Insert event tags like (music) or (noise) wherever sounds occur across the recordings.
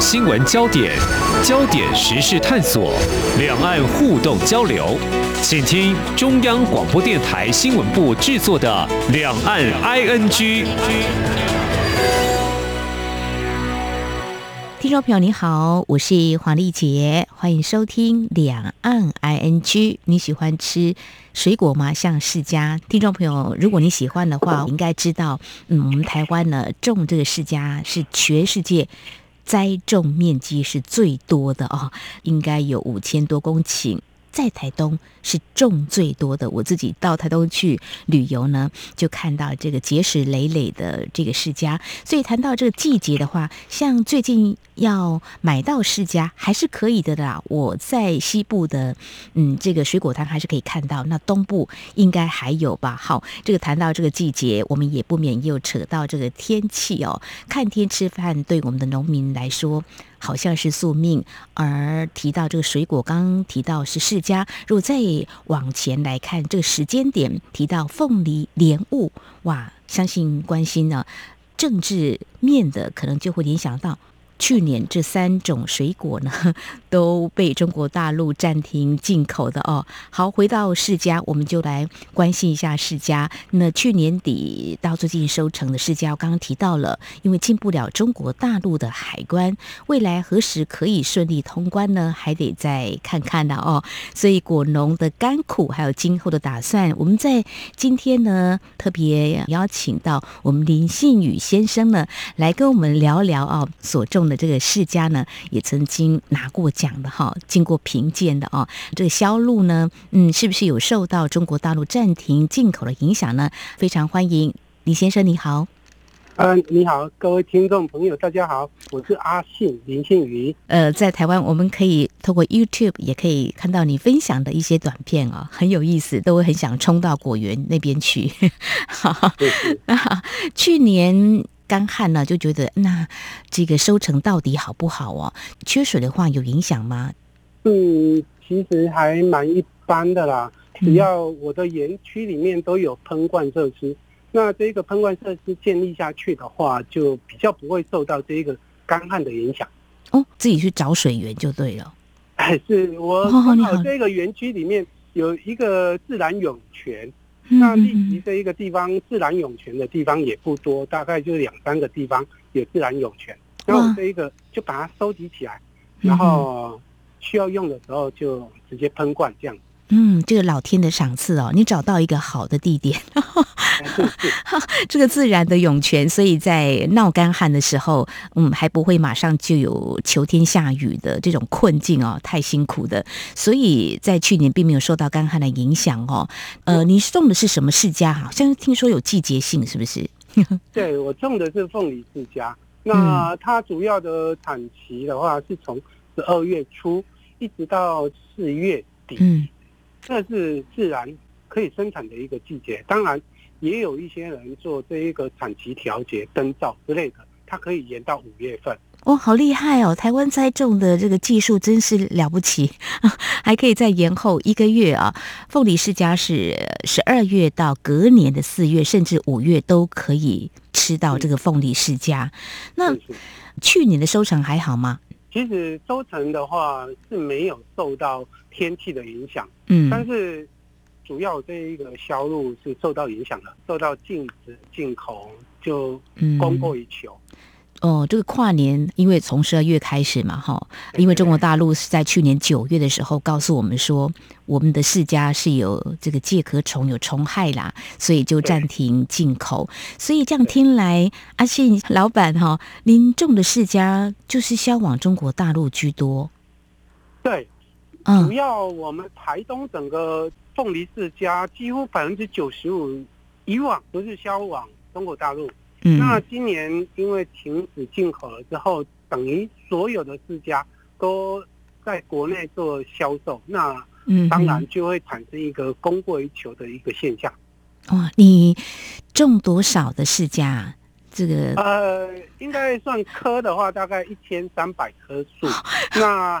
新闻焦点、焦点时事探索、两岸互动交流，请听中央广播电台新闻部制作的《两岸 ING》。听众朋友你好，我是黄丽杰，欢迎收听《两岸 ING》。你喜欢吃水果吗？像释迦，听众朋友，如果你喜欢的话，应该知道，嗯，我们台湾呢种这个释迦是全世界栽种面积是最多的哦，应该有五千多公顷。在台东是种最多的，我自己到台东去旅游呢，就看到这个结实累累的这个释迦。所以谈到这个季节的话，像最近要买到释迦还是可以的啦。我在西部的嗯这个水果摊还是可以看到，那东部应该还有吧。好，这个谈到这个季节，我们也不免又扯到这个天气哦。看天吃饭，对我们的农民来说。好像是宿命，而提到这个水果，刚刚提到是释迦。如果再往前来看这个时间点，提到凤梨、莲雾，哇，相信关心呢政治面的，可能就会联想到。去年这三种水果呢 (laughs) 都被中国大陆暂停进口的哦。好，回到释迦，我们就来关心一下释迦。那去年底到最近收成的释迦，我刚刚提到了，因为进不了中国大陆的海关，未来何时可以顺利通关呢？还得再看看的哦。所以果农的甘苦，还有今后的打算，我们在今天呢特别邀请到我们林信宇先生呢来跟我们聊聊啊所种。的这个世家呢，也曾经拿过奖的哈，经过评鉴的哦。这个销路呢，嗯，是不是有受到中国大陆暂停进口的影响呢？非常欢迎李先生，你好。嗯，你好，各位听众朋友，大家好，我是阿信林信宇。呃，在台湾，我们可以透过 YouTube 也可以看到你分享的一些短片哦，很有意思，都会很想冲到果园那边去。(laughs) (laughs) 去年。干旱呢，就觉得那这个收成到底好不好哦？缺水的话有影响吗？嗯，其实还蛮一般的啦。只要我的园区里面都有喷灌设施，那这个喷灌设施建立下去的话，就比较不会受到这个干旱的影响。哦，自己去找水源就对了。哎是我刚好这个园区里面有一个自然涌泉。那立即这一个地方自然涌泉的地方也不多，大概就两三个地方有自然涌泉。然后这一个就把它收集起来，然后需要用的时候就直接喷灌这样。嗯，这个老天的赏赐哦，你找到一个好的地点，(laughs) 这个自然的涌泉，所以在闹干旱的时候，嗯，还不会马上就有求天下雨的这种困境哦，太辛苦的，所以在去年并没有受到干旱的影响哦。呃，你种的是什么世家？好像听说有季节性，是不是？(laughs) 对我种的是凤梨世家，那它主要的产期的话是从十二月初一直到四月底。嗯。这是自然可以生产的一个季节，当然也有一些人做这一个产期调节、灯罩之类的，它可以延到五月份。哦，好厉害哦！台湾栽种的这个技术真是了不起，(laughs) 还可以再延后一个月啊！凤梨世家是十二月到隔年的四月，甚至五月都可以吃到这个凤梨世家。那去年的收成还好吗？其实收成的话是没有受到天气的影响，嗯，但是主要这一个销路是受到影响的，受到禁止进口就供过于求。哦，这个跨年，因为从十二月开始嘛，哈，因为中国大陆是在去年九月的时候告诉我们说，我们的世家是有这个介壳虫有虫害啦，所以就暂停进口。所以这样听来，阿信老板哈，您种的世家就是销往中国大陆居多。对，主要我们台东整个凤梨世家几乎百分之九十五以往都是销往中国大陆。那今年因为停止进口了之后，等于所有的世家都在国内做销售，那当然就会产生一个供过于求的一个现象。哇，你种多少的世家？这个呃，应该算棵的话，大概一千三百棵树。(laughs) 那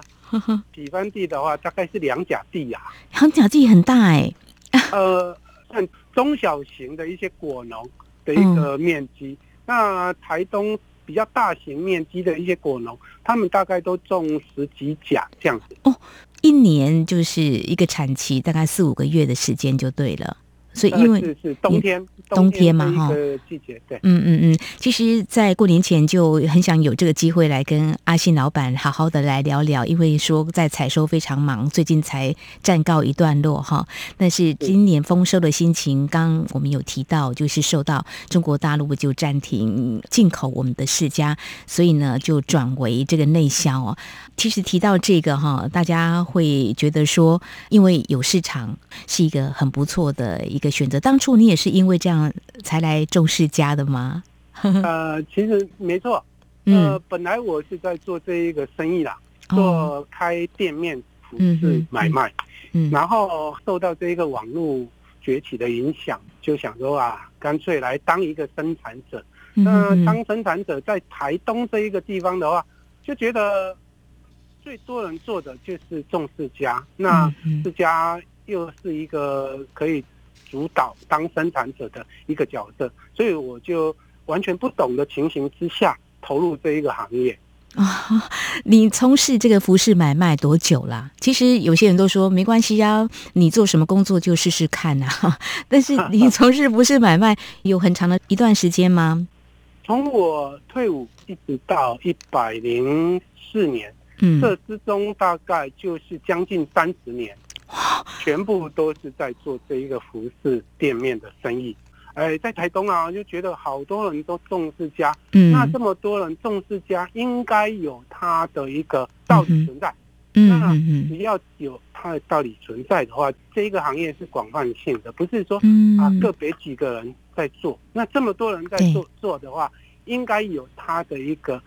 几分地的话，大概是两甲地呀。两甲地很大哎。(laughs) 呃，算中小型的一些果农。的一个面积，那台东比较大型面积的一些果农，他们大概都种十几甲这样子。哦，一年就是一个产期，大概四五个月的时间就对了。所以，因为是是冬天，冬天嘛哈，季节对，嗯嗯嗯。其实，在过年前就很想有这个机会来跟阿信老板好好的来聊聊，因为说在采收非常忙，最近才暂告一段落哈。但是今年丰收的心情，刚我们有提到，就是受到中国大陆就暂停进口我们的世家，所以呢就转为这个内销哦。其实提到这个哈，大家会觉得说，因为有市场是一个很不错的一个选择。当初你也是因为这样才来种世家的吗？(laughs) 呃，其实没错。呃，本来我是在做这一个生意啦，做开店面服饰买卖。嗯。然后受到这一个网络崛起的影响，就想说啊，干脆来当一个生产者。那当生产者在台东这一个地方的话，就觉得。最多人做的就是重世家，那世家又是一个可以主导当生产者的一个角色，所以我就完全不懂的情形之下投入这一个行业啊。(laughs) 你从事这个服饰买卖多久了？其实有些人都说没关系啊，你做什么工作就试试看啊。(laughs) 但是你 (laughs) 从事服饰买卖有很长的一段时间吗？从我退伍一直到一百零四年。嗯这之中大概就是将近三十年，全部都是在做这一个服饰店面的生意。哎，在台东啊，就觉得好多人都重视家，那这么多人重视家，应该有它的一个道理存在。那只要有它的道理存在的话，这一个行业是广泛性的，不是说啊个别几个人在做。那这么多人在做做的话，应该有它的一个。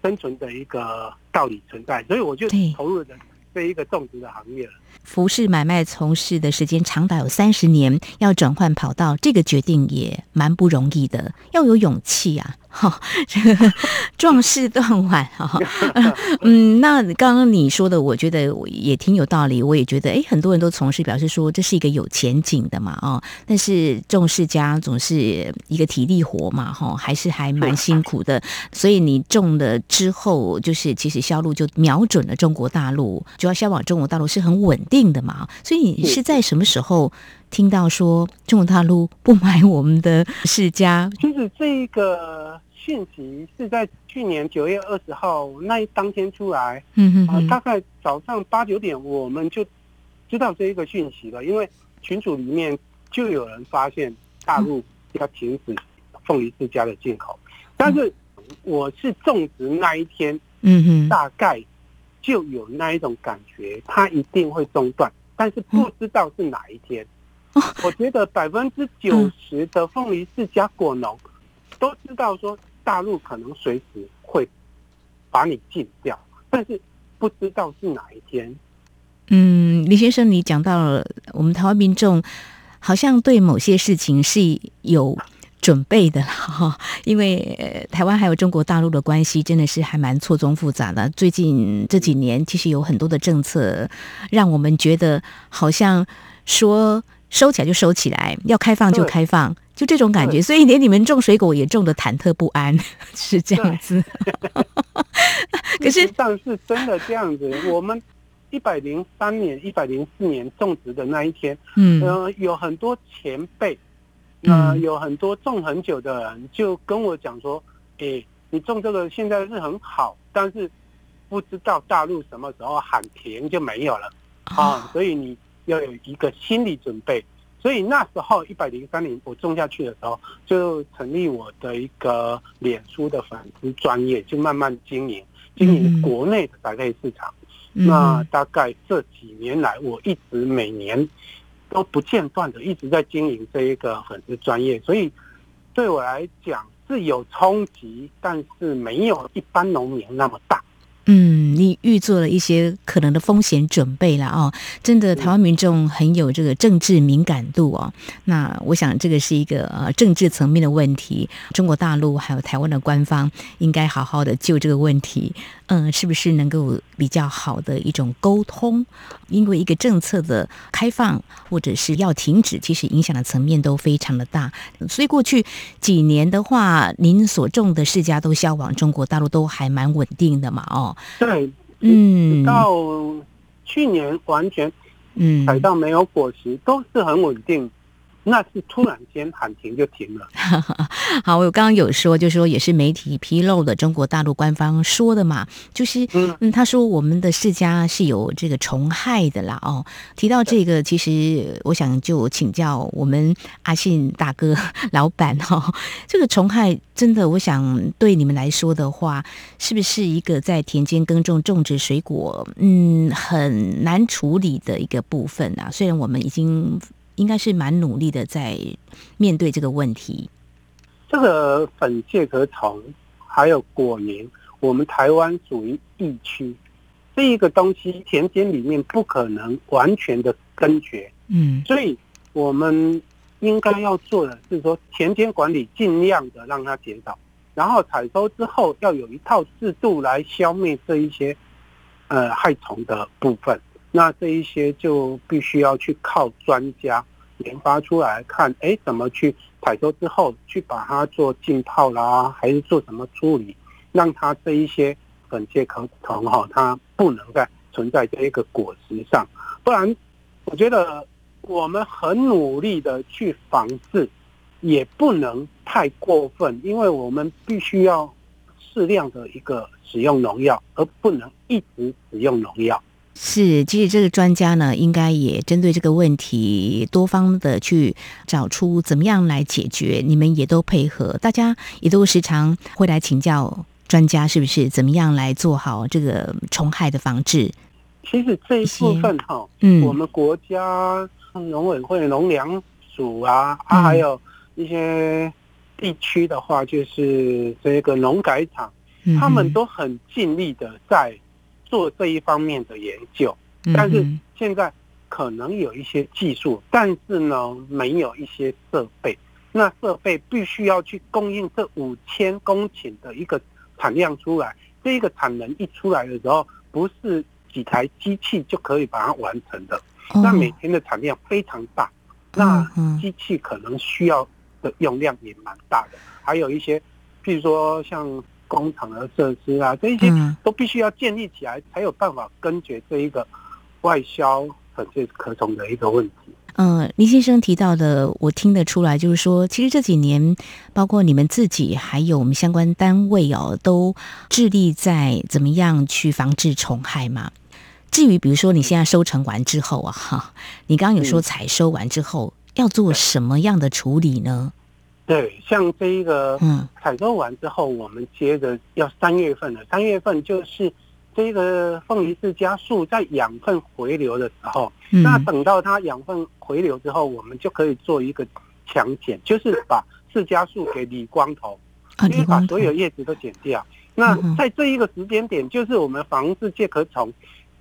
生存的一个道理存在，所以我就投入了这一个种植的行业了。服饰买卖从事的时间长达有三十年，要转换跑道，这个决定也蛮不容易的，要有勇气啊！(laughs) 哈，这个壮士断腕哈。(laughs) 嗯，那刚刚你说的，我觉得也挺有道理。我也觉得，哎，很多人都从事，表示说这是一个有前景的嘛，哦。但是种世家总是一个体力活嘛，哈，还是还蛮辛苦的。所以你种了之后，就是其实销路就瞄准了中国大陆，主要销往中国大陆是很稳定的嘛。所以你是在什么时候听到说中国大陆不买我们的世家？(laughs) 就是这个。讯息是在去年九月二十号那一当天出来，嗯嗯，大概早上八九点我们就知道这一个讯息了，因为群组里面就有人发现大陆要停止凤梨世家的进口，但是我是种植那一天，嗯哼，大概就有那一种感觉，它一定会中断，但是不知道是哪一天。我觉得百分之九十的凤梨世家果农都知道说。大陆可能随时会把你禁掉，但是不知道是哪一天。嗯，李先生，你讲到了我们台湾民众好像对某些事情是有准备的哈，(laughs) 因为台湾还有中国大陆的关系真的是还蛮错综复杂的。最近这几年，其实有很多的政策让我们觉得好像说收起来就收起来，要开放就开放。就这种感觉，所以连你们种水果也种的忐忑不安，(laughs) 是这样子。(laughs) 可是上是真的这样子。我们一百零三年、一百零四年种植的那一天，嗯，有很多前辈，那有很多种很久的人就跟我讲说：“哎，你种这个现在是很好，但是不知道大陆什么时候喊停就没有了。啊，所以你要有一个心理准备。”所以那时候一百零三年我种下去的时候，就成立我的一个脸书的粉丝专业，就慢慢经营经营国内的宅配市场。那大概这几年来，我一直每年都不间断的一直在经营这一个粉丝专业，所以对我来讲是有冲击，但是没有一般农民那么大。嗯，你预做了一些可能的风险准备了哦。真的，台湾民众很有这个政治敏感度哦。那我想这个是一个呃政治层面的问题，中国大陆还有台湾的官方应该好好的就这个问题，嗯，是不是能够比较好的一种沟通？因为一个政策的开放或者是要停止，其实影响的层面都非常的大。所以过去几年的话，您所种的世家都销往中国大陆，都还蛮稳定的嘛？哦，对，嗯，到去年完全，嗯，采到没有果实，都是很稳定。那是突然间喊停就停了。(laughs) 好，我刚刚有说，就是说也是媒体披露的，中国大陆官方说的嘛，就是嗯，他说我们的世家是有这个虫害的啦。哦，提到这个，其实我想就请教我们阿信大哥老板哦，(laughs) 这个虫害真的，我想对你们来说的话，是不是一个在田间耕种种植水果，嗯，很难处理的一个部分啊？虽然我们已经。应该是蛮努力的，在面对这个问题。这个粉介壳虫还有果蝇，我们台湾属于疫区，这一个东西田间里面不可能完全的根绝。嗯，所以我们应该要做的是说，田间管理尽量的让它减少，然后采收之后要有一套制度来消灭这一些呃害虫的部分。那这一些就必须要去靠专家研发出来看，哎，怎么去采收之后去把它做浸泡啦，还是做什么处理，让它这一些粉介壳虫哈，它不能再存在这一个果实上。不然，我觉得我们很努力的去防治，也不能太过分，因为我们必须要适量的一个使用农药，而不能一直使用农药。是，其实这个专家呢，应该也针对这个问题多方的去找出怎么样来解决。你们也都配合，大家也都时常会来请教专家，是不是怎么样来做好这个虫害的防治？其实这一部分哈，嗯，我们国家农委会、农粮署啊，啊，还有一些地区的话，就是这个农改场，他们都很尽力的在。做这一方面的研究，但是现在可能有一些技术，但是呢，没有一些设备。那设备必须要去供应这五千公顷的一个产量出来。这一个产能一出来的时候，不是几台机器就可以把它完成的。那每天的产量非常大，那机器可能需要的用量也蛮大的。还有一些，譬如说像。工厂的设施啊，这一些都必须要建立起来，才有办法根绝这一个外销粉介壳虫的一个问题。嗯，林先生提到的，我听得出来，就是说，其实这几年，包括你们自己，还有我们相关单位哦，都致力在怎么样去防治虫害嘛。至于比如说你现在收成完之后啊，哈，你刚刚有说采收完之后要做什么样的处理呢？对，像这一个采收完之后，我们接着要三月份了。三月份就是这个凤梨释迦树在养分回流的时候，那等到它养分回流之后，我们就可以做一个强剪，就是把释迦树给理光头，因为把所有叶子都剪掉。那在这一个时间点，就是我们防治介壳虫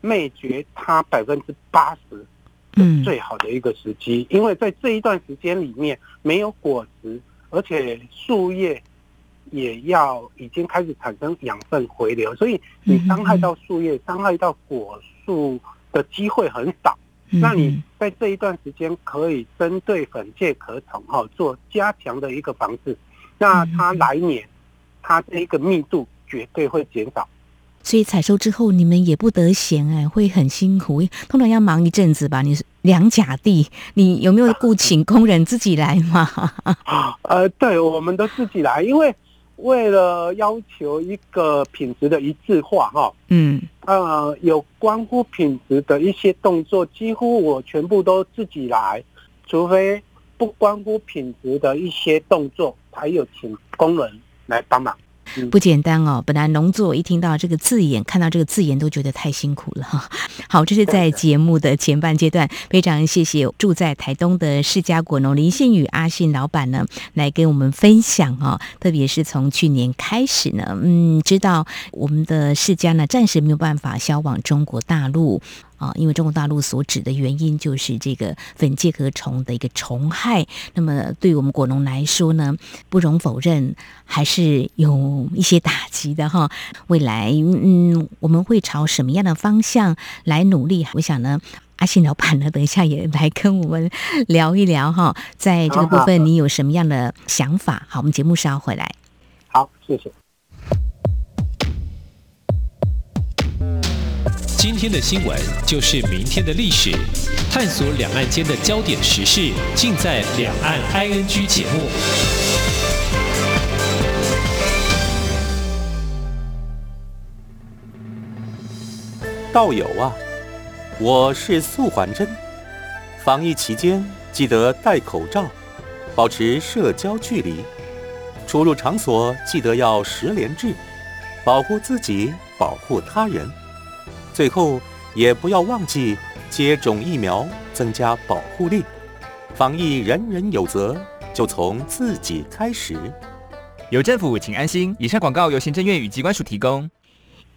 灭绝它百分之八十的最好的一个时机，因为在这一段时间里面没有果实。而且树叶也要已经开始产生养分回流，所以你伤害到树叶、伤害到果树的机会很少。那你在这一段时间可以针对粉介壳虫哈做加强的一个防治，那它来年它这一个密度绝对会减少。所以采收之后你们也不得闲哎，会很辛苦，通常要忙一阵子吧。你两甲地，你有没有雇请工人自己来吗？(laughs) 呃，对，我们都自己来，因为为了要求一个品质的一致化哈。嗯，呃，有关乎品质的一些动作，几乎我全部都自己来，除非不关乎品质的一些动作，才有请工人来帮忙。不简单哦。本来农作一听到这个字眼，看到这个字眼都觉得太辛苦了哈。(laughs) 好，这是在节目的前半阶段，非常谢谢住在台东的世家果农林信宇阿信老板呢，来跟我们分享哦。特别是从去年开始呢，嗯，知道我们的世家呢暂时没有办法销往中国大陆。啊，因为中国大陆所指的原因就是这个粉介壳虫的一个虫害，那么对我们果农来说呢，不容否认还是有一些打击的哈。未来，嗯，我们会朝什么样的方向来努力？我想呢，阿信老板呢，等一下也来跟我们聊一聊哈，在这个部分你有什么样的想法？好，我们节目稍回来。好，谢谢。今天的新闻就是明天的历史，探索两岸间的焦点时事，尽在《两岸 ING》节目。道友啊，我是素环真。防疫期间记得戴口罩，保持社交距离，出入场所记得要十连制，保护自己，保护他人。最后，也不要忘记接种疫苗，增加保护力。防疫人人有责，就从自己开始。有政府，请安心。以上广告由行政院与机关署提供。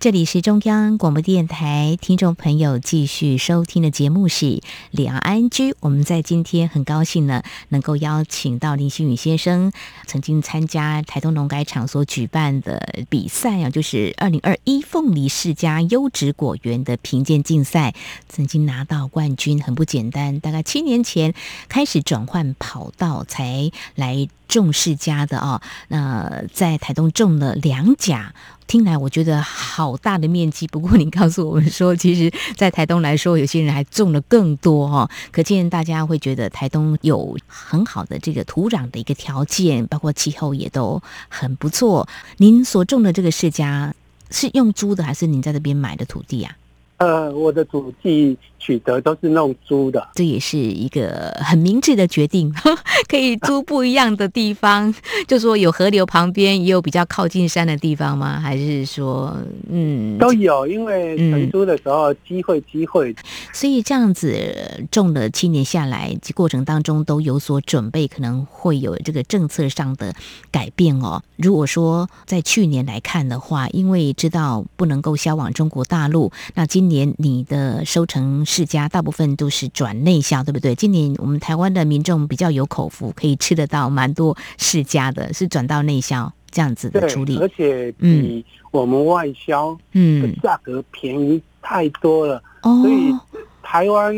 这里是中央广播电台，听众朋友继续收听的节目是两岸居。我们在今天很高兴呢，能够邀请到林新宇先生，曾经参加台东农改场所举办的比赛啊，就是二零二一凤梨世家优质果园的评鉴竞赛，曾经拿到冠军，很不简单。大概七年前开始转换跑道，才来种世家的啊。那在台东种了两甲。听来我觉得好大的面积，不过您告诉我们说，其实，在台东来说，有些人还种了更多哈，(laughs) 可见大家会觉得台东有很好的这个土壤的一个条件，包括气候也都很不错。您所种的这个世家是用租的，还是您在这边买的土地啊？呃，我的土地取得都是弄租的，这也是一个很明智的决定，(laughs) 可以租不一样的地方。(laughs) 就说有河流旁边，也有比较靠近山的地方吗？还是说，嗯，都有？因为承租的时候机会机会，所以这样子种了七年下来，过程当中都有所准备，可能会有这个政策上的改变哦。如果说在去年来看的话，因为知道不能够销往中国大陆，那今年你的收成世家大部分都是转内销，对不对？今年我们台湾的民众比较有口福，可以吃得到蛮多世家的，是转到内销这样子的处理，而且比我们外销嗯价格便宜太多了，所以台湾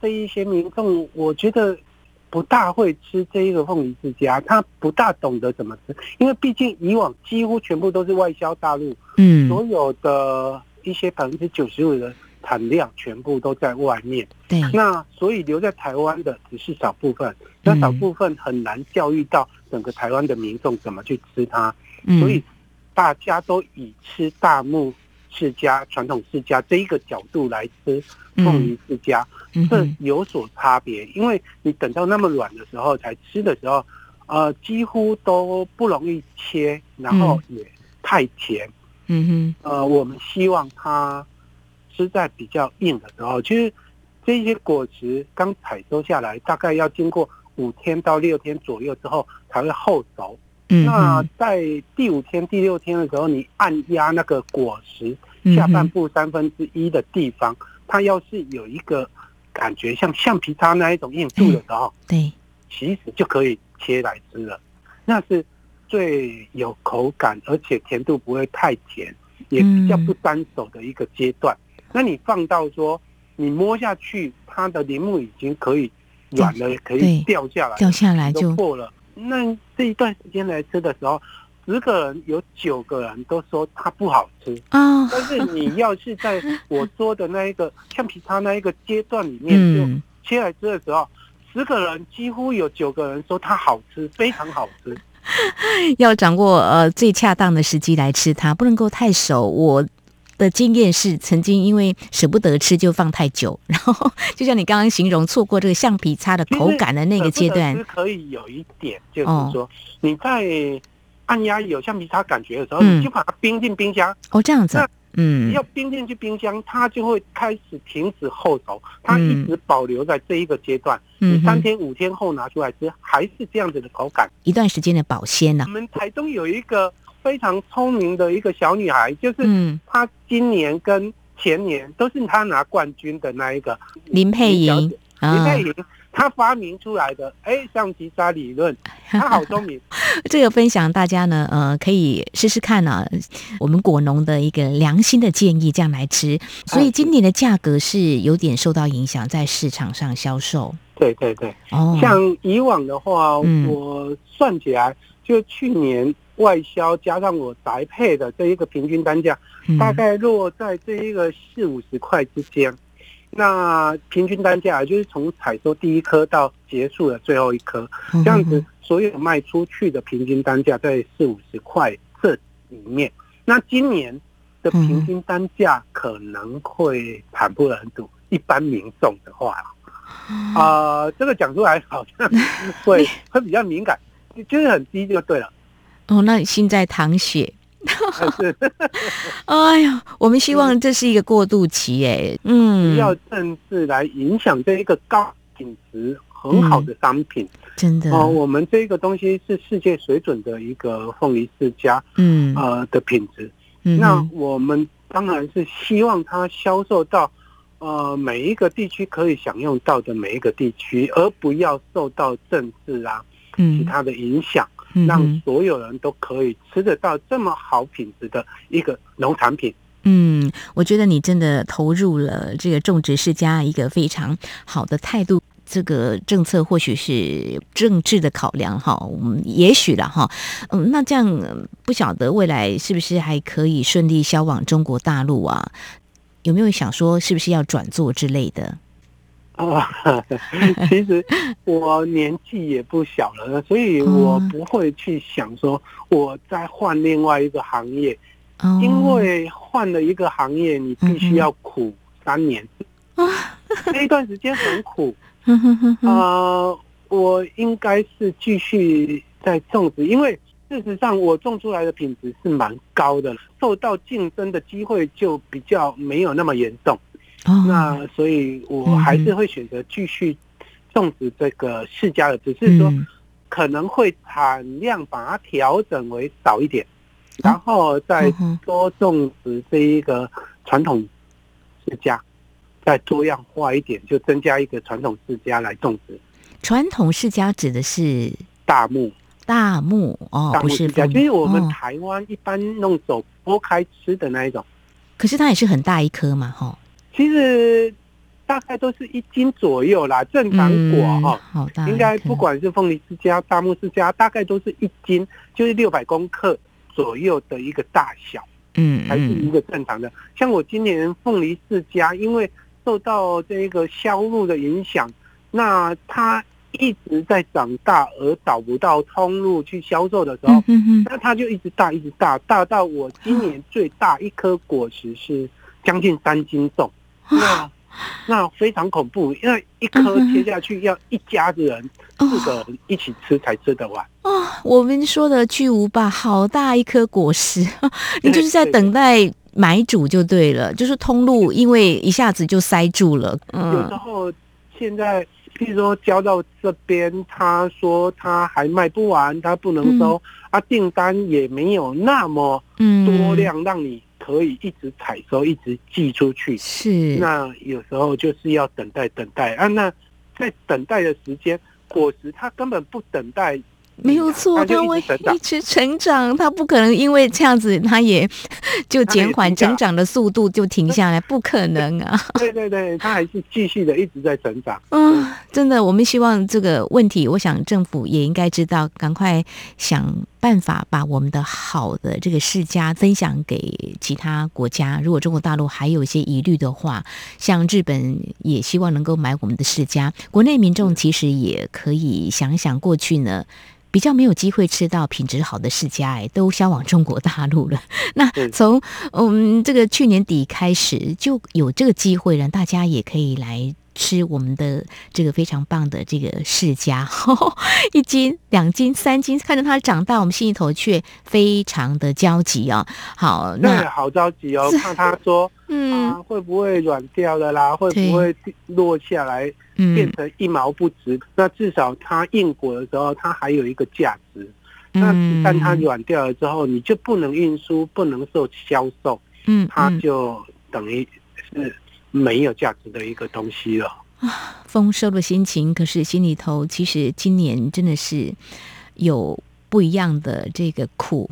这一些民众，我觉得不大会吃这一个凤梨世家，他不大懂得怎么吃，因为毕竟以往几乎全部都是外销大陆，嗯，所有的。一些百分之九十五的产量全部都在外面，对，那所以留在台湾的只是少部分，那少部分很难教育到整个台湾的民众怎么去吃它，所以大家都以吃大木世家、传统世家这一个角度来吃凤梨世家，这有所差别，因为你等到那么软的时候才吃的时候，呃，几乎都不容易切，然后也太甜。嗯哼，呃，我们希望它吃在比较硬的时候，其实这些果实刚采收下来，大概要经过五天到六天左右之后才会后熟。嗯，那在第五天、第六天的时候，你按压那个果实下半部三分之一的地方，它要是有一个感觉像橡皮擦那一种硬度的时候，对，其实就可以切来吃了。那是。最有口感，而且甜度不会太甜，也比较不粘手的一个阶段。那你放到说，你摸下去，它的铃木已经可以软了，可以掉下来，掉下来就破了。那这一段时间来吃的时候，十个人有九个人都说它不好吃啊。但是你要是在我说的那一个橡皮擦那一个阶段里面，就切来吃的时候，十个人几乎有九个人说它好吃，非常好吃。(laughs) 要掌握呃最恰当的时机来吃它，不能够太熟。我的经验是，曾经因为舍不得吃就放太久，然后就像你刚刚形容，错过这个橡皮擦的口感的那个阶段。可以有一点，就是说你在按压有橡皮擦感觉的时候，你就把它冰进冰箱。哦，这样子。嗯，要冰进去冰箱，它就会开始停止后熟，它一直保留在这一个阶段。嗯，三天五天后拿出来吃，还是这样子的口感。一段时间的保鲜呢。我们台中有一个非常聪明的一个小女孩，就是她今年跟前年都是她拿冠军的那一个林佩莹，林佩莹。他发明出来的哎，橡皮擦理论，(laughs) 他好聪明。这个分享大家呢，呃，可以试试看呢。我们果农的一个良心的建议，这样来吃。所以今年的价格是有点受到影响，在市场上销售。对对对，哦，像以往的话，我算起来，就去年外销加上我宅配的这一个平均单价，大概落在这一个四五十块之间。那平均单价就是从采收第一颗到结束的最后一颗，这样子所有卖出去的平均单价在四五十块这里面。那今年的平均单价可能会惨不忍睹，一般民众的话，啊，这个讲出来好像会 (laughs) 会比较敏感，就是很低就对了。哦，那心在淌血。(laughs) 哎呀，我们希望这是一个过渡期，哎，嗯，要政治来影响这一个高品质很好的商品，真的。哦，我们这个东西是世界水准的一个凤梨世家，嗯，呃的品质，那我们当然是希望它销售到呃每一个地区可以享用到的每一个地区，而不要受到政治啊其他的影响。让所有人都可以吃得到这么好品质的一个农产品。嗯，我觉得你真的投入了这个种植世家一个非常好的态度。这个政策或许是政治的考量哈，我们也许了哈。嗯，那这样不晓得未来是不是还可以顺利销往中国大陆啊？有没有想说是不是要转做之类的？(laughs) 啊，其实我年纪也不小了，所以我不会去想说我再换另外一个行业，因为换了一个行业，你必须要苦三年，(laughs) 那一段时间很苦。啊，我应该是继续在种植，因为事实上我种出来的品质是蛮高的，受到竞争的机会就比较没有那么严重。那所以，我还是会选择继续种植这个世家的，只是说可能会产量把它调整为少一点，然后再多种植这一个传统世家，再多样化一点，就增加一个传统世家来种植。传统世家指的是大木，大木哦，不是家，就是我们台湾一般弄手剥开吃的那一种。可是它也是很大一颗嘛，哈。其实大概都是一斤左右啦，正常果哈，应该不管是凤梨世家、大木世家，大概都是一斤，就是六百公克左右的一个大小，嗯，还是一个正常的。像我今年凤梨世家，因为受到这个销路的影响，那它一直在长大，而找不到通路去销售的时候，那它就一直大，一直大，大到我今年最大一颗果实是将近三斤重。那 (laughs) 那非常恐怖，因为一颗切下去要一家子人四个人一起吃才吃得完啊！我们说的巨无霸，好大一颗果实，(laughs) 你就是在等待买主就对了，就是通路，因为一下子就塞住了。有时候现在，譬如说交到这边，他说他还卖不完，他不能收啊，订单也没有那么多量让你。可以一直采收，一直寄出去。是，那有时候就是要等待，等待啊。那在等待的时间，果实它根本不等待。没有错，它会一直成长，它不可能因为这样子，它也 (laughs) 就减缓成长的速度就停下来，不可能啊！(laughs) 对对对，它还是继续的一直在成长。嗯，真的，我们希望这个问题，我想政府也应该知道，赶快想办法把我们的好的这个世家分享给其他国家。如果中国大陆还有一些疑虑的话，像日本也希望能够买我们的世家。国内民众其实也可以想想过去呢。比较没有机会吃到品质好的世家，哎，都销往中国大陆了。(laughs) 那从嗯这个去年底开始就有这个机会，了大家也可以来吃我们的这个非常棒的这个世家，(laughs) 一斤、两斤、三斤，看着它长大，我们心里头却非常的焦急哦。好，那好着急哦，怕它说，嗯，会不会软掉了啦？会不会落下来变成一毛不值？那至少它硬果的时候，它还有一个价值。那但它软掉了之后，你就不能运输，不能做销售，嗯，它就等于是没有价值的一个东西了啊。丰收的心情，可是心里头其实今年真的是有不一样的这个苦。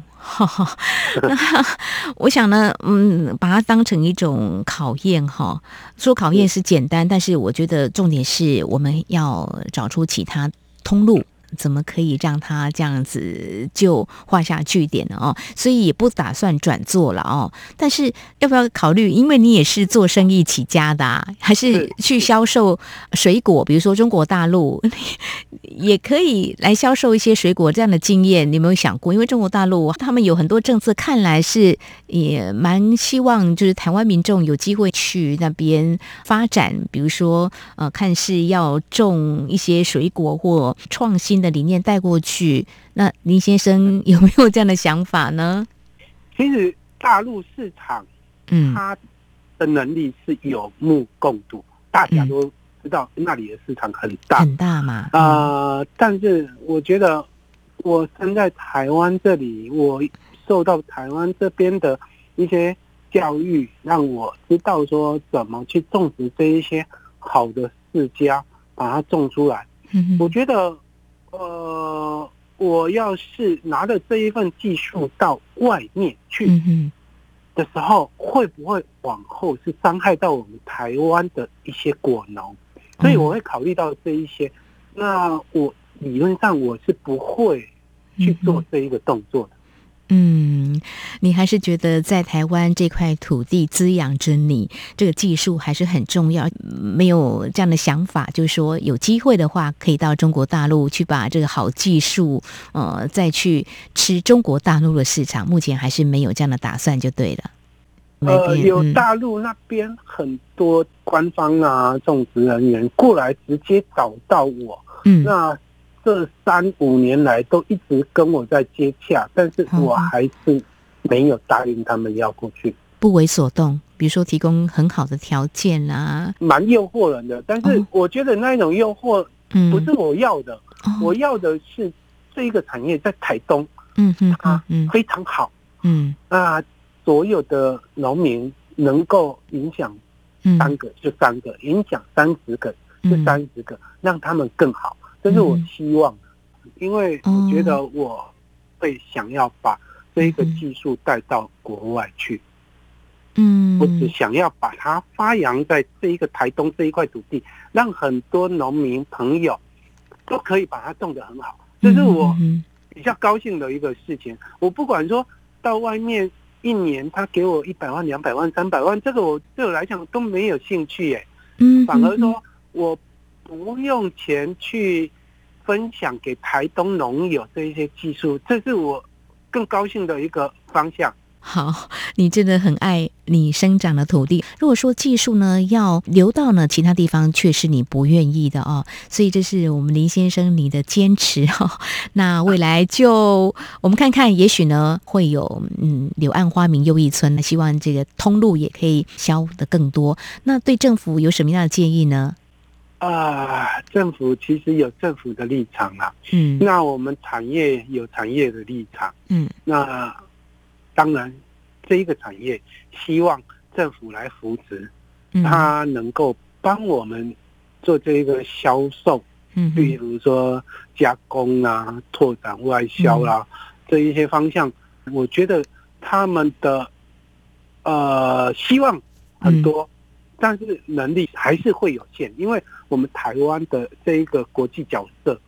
那 (laughs) 我想呢，嗯，把它当成一种考验哈。说考验是简单，但是我觉得重点是我们要找出其他通路。怎么可以让他这样子就画下句点呢？哦，所以也不打算转做了哦。但是要不要考虑？因为你也是做生意起家的，还是去销售水果？比如说中国大陆 (laughs) 也可以来销售一些水果，这样的经验你有没有想过？因为中国大陆他们有很多政策，看来是也蛮希望，就是台湾民众有机会去那边发展。比如说，呃，看是要种一些水果或创新。的理念带过去，那林先生有没有这样的想法呢？其实大陆市场，嗯，它的能力是有目共睹，大家都知道那里的市场很大很大嘛。啊，但是我觉得我生在台湾这里，我受到台湾这边的一些教育，让我知道说怎么去种植这一些好的世家，把它种出来。嗯，我觉得。呃，我要是拿着这一份技术到外面去的时候，会不会往后是伤害到我们台湾的一些果农？所以我会考虑到这一些。那我理论上我是不会去做这一个动作的。嗯，你还是觉得在台湾这块土地滋养着你，这个技术还是很重要。没有这样的想法，就是说有机会的话，可以到中国大陆去把这个好技术，呃，再去吃中国大陆的市场。目前还是没有这样的打算，就对了。呃，有大陆那边很多官方啊，种植人员过来直接找到我，嗯，那。这三五年来都一直跟我在接洽，但是我还是没有答应他们要过去，不为所动。比如说提供很好的条件啊，蛮诱惑人的。但是我觉得那一种诱惑不是我要的，我要的是这一个产业在台东，嗯嗯啊，非常好，嗯。啊，所有的农民能够影响三个就三个，影响三十个就三十个，让他们更好。这是我希望的，因为我觉得我会想要把这一个技术带到国外去。嗯，我只想要把它发扬在这一个台东这一块土地，让很多农民朋友都可以把它种得很好。这是我比较高兴的一个事情。我不管说到外面一年他给我一百万、两百万、三百万，这个我对我来讲都没有兴趣耶。嗯，反而说我。不用钱去分享给台东农友这一些技术，这是我更高兴的一个方向。好，你真的很爱你生长的土地。如果说技术呢要流到呢其他地方，却是你不愿意的哦。所以这是我们林先生你的坚持哈。(laughs) 那未来就我们看看，也许呢会有嗯柳暗花明又一村。那希望这个通路也可以销的更多。那对政府有什么样的建议呢？啊，政府其实有政府的立场啊，嗯，那我们产业有产业的立场，嗯，那当然，这一个产业希望政府来扶持，它能够帮我们做这一个销售，嗯，比如说加工啊、拓展外销啦这一些方向，我觉得他们的呃希望很多。但是能力还是会有限，因为我们台湾的这一个国际角色，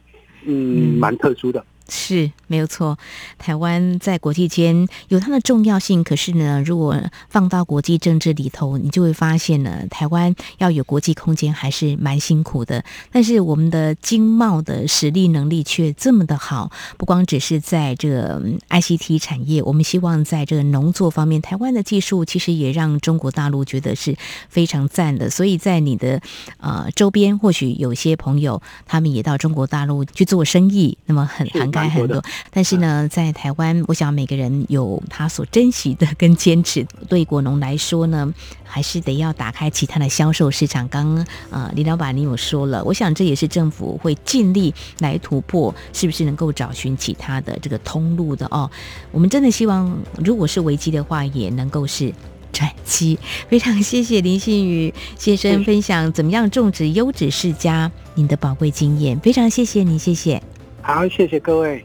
嗯，蛮特殊的。是没有错，台湾在国际间有它的重要性。可是呢，如果放到国际政治里头，你就会发现呢，台湾要有国际空间还是蛮辛苦的。但是我们的经贸的实力能力却这么的好，不光只是在这个 ICT 产业，我们希望在这个农作方面，台湾的技术其实也让中国大陆觉得是非常赞的。所以在你的呃周边，或许有些朋友他们也到中国大陆去做生意，那么很涵盖很多。但是呢，在台湾，我想每个人有他所珍惜的跟坚持。对果农来说呢，还是得要打开其他的销售市场。刚呃，李老板你有说了，我想这也是政府会尽力来突破，是不是能够找寻其他的这个通路的哦？我们真的希望，如果是危机的话，也能够是转机。非常谢谢林信宇先生分享怎么样种植优质世家，您的宝贵经验，非常谢谢你，谢谢。好，谢谢各位。